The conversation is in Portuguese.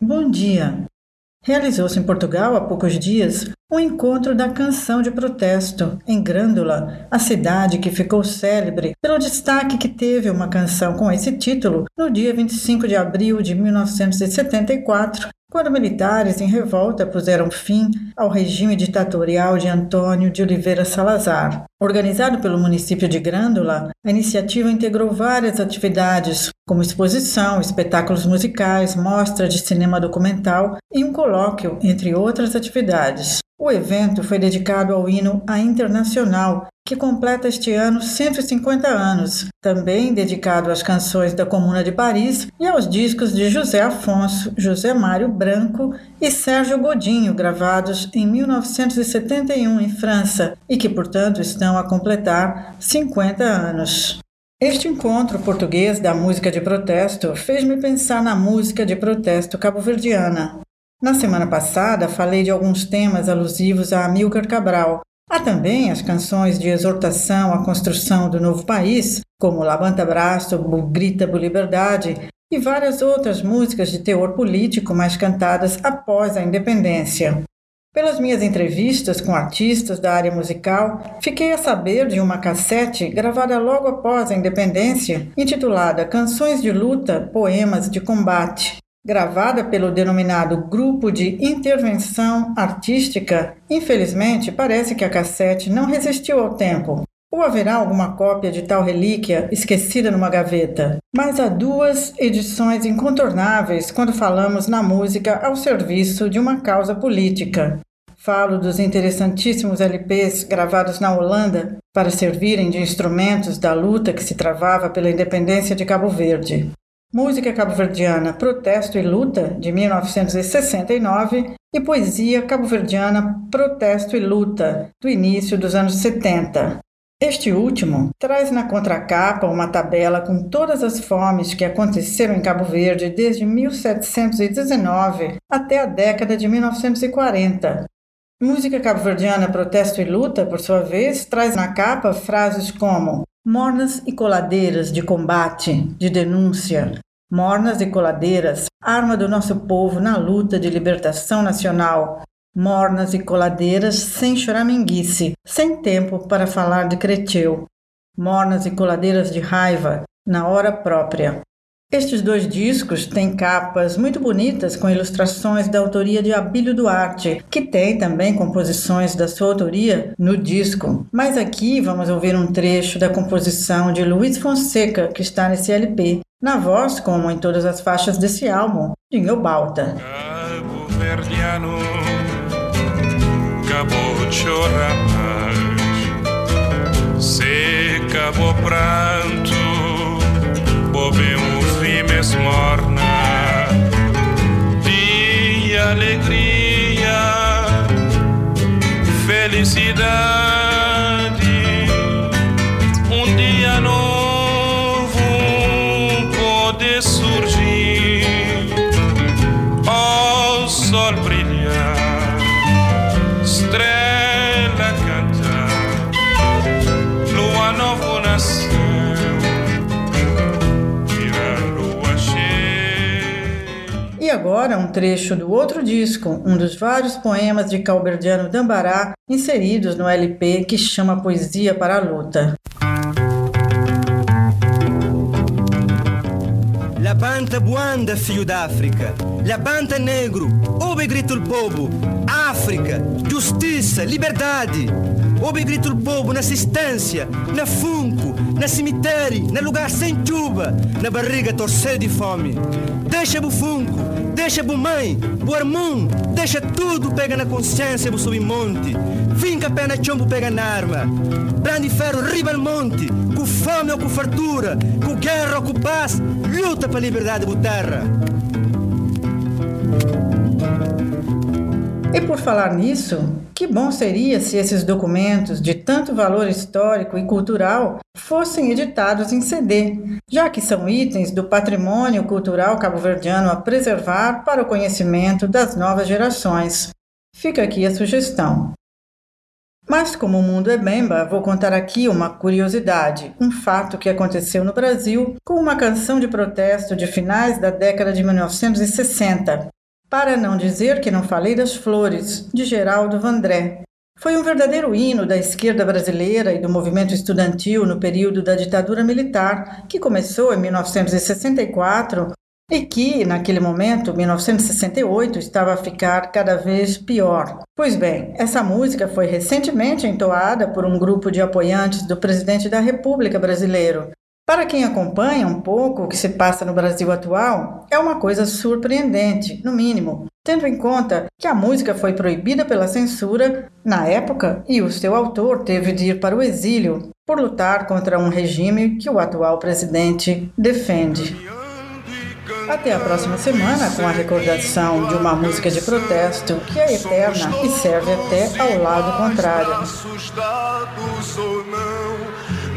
Bom dia. Realizou-se em Portugal há poucos dias um encontro da canção de protesto em Grândola, a cidade que ficou célebre pelo destaque que teve uma canção com esse título no dia 25 de abril de 1974, quando militares em revolta puseram fim ao regime ditatorial de Antônio de Oliveira Salazar. Organizado pelo município de Grândola, a iniciativa integrou várias atividades, como exposição, espetáculos musicais, mostra de cinema documental e um colóquio, entre outras atividades. O evento foi dedicado ao hino A Internacional, que completa este ano 150 anos, também dedicado às canções da Comuna de Paris e aos discos de José Afonso, José Mário Branco e Sérgio Godinho, gravados em 1971 em França e que, portanto, estão a completar 50 anos. Este encontro português da música de protesto fez-me pensar na música de protesto cabo-verdiana. Na semana passada, falei de alguns temas alusivos a Amílcar Cabral. Há também as canções de exortação à construção do novo país, como Labanta Braço, Grita por Liberdade, e várias outras músicas de teor político mais cantadas após a independência. Pelas minhas entrevistas com artistas da área musical, fiquei a saber de uma cassete gravada logo após a independência, intitulada Canções de Luta, Poemas de Combate, gravada pelo denominado Grupo de Intervenção Artística, infelizmente parece que a cassete não resistiu ao tempo. Ou haverá alguma cópia de tal relíquia esquecida numa gaveta? Mas há duas edições incontornáveis quando falamos na música ao serviço de uma causa política. Falo dos interessantíssimos LPs gravados na Holanda para servirem de instrumentos da luta que se travava pela independência de Cabo Verde. Música cabo-verdiana Protesto e Luta, de 1969, e Poesia cabo-verdiana Protesto e Luta, do início dos anos 70. Este último traz na contracapa uma tabela com todas as fomes que aconteceram em Cabo Verde desde 1719 até a década de 1940. Música cabo-verdiana Protesto e Luta, por sua vez, traz na capa frases como Mornas e coladeiras de combate, de denúncia. Mornas e coladeiras, arma do nosso povo na luta de libertação nacional. Mornas e coladeiras sem choraminguice, sem tempo para falar de creteu. Mornas e coladeiras de raiva, na hora própria. Estes dois discos têm capas muito bonitas com ilustrações da autoria de Abílio Duarte, que tem também composições da sua autoria no disco. Mas aqui vamos ouvir um trecho da composição de Luiz Fonseca, que está nesse LP, na voz, como em todas as faixas desse álbum, de Balta. Cabo Cabo alegria, felicidade. Um trecho do outro disco, um dos vários poemas de Calberdiano Dambará inseridos no LP que chama Poesia para a Luta. La banta buanda, filho da África. La banta negro, ouve grito o povo. África, justiça, liberdade. Ouve grito o povo na assistência, na funco, na cemitério, na lugar sem chuva, na barriga torcer de fome. Deixa o funco, deixa bu mãe, bu irmão, deixa tudo pega na consciência bu subir monte. Finca pé na chombo pega na arma. Brande ferro riba no monte, com fome ou com fartura, com guerra ou com paz, luta para a liberdade bu terra. E por falar nisso, que bom seria se esses documentos de tanto valor histórico e cultural fossem editados em CD, já que são itens do patrimônio cultural cabo-verdiano a preservar para o conhecimento das novas gerações. Fica aqui a sugestão. Mas como o mundo é bemba, vou contar aqui uma curiosidade, um fato que aconteceu no Brasil com uma canção de protesto de finais da década de 1960, Para não dizer que não falei das flores, de Geraldo Vandré. Foi um verdadeiro hino da esquerda brasileira e do movimento estudantil no período da ditadura militar, que começou em 1964 e que, naquele momento, 1968, estava a ficar cada vez pior. Pois bem, essa música foi recentemente entoada por um grupo de apoiantes do presidente da República brasileiro. Para quem acompanha um pouco o que se passa no Brasil atual, é uma coisa surpreendente, no mínimo, tendo em conta que a música foi proibida pela censura na época e o seu autor teve de ir para o exílio por lutar contra um regime que o atual presidente defende. Até a próxima semana com a recordação de uma música de protesto que é eterna e serve até ao lado contrário.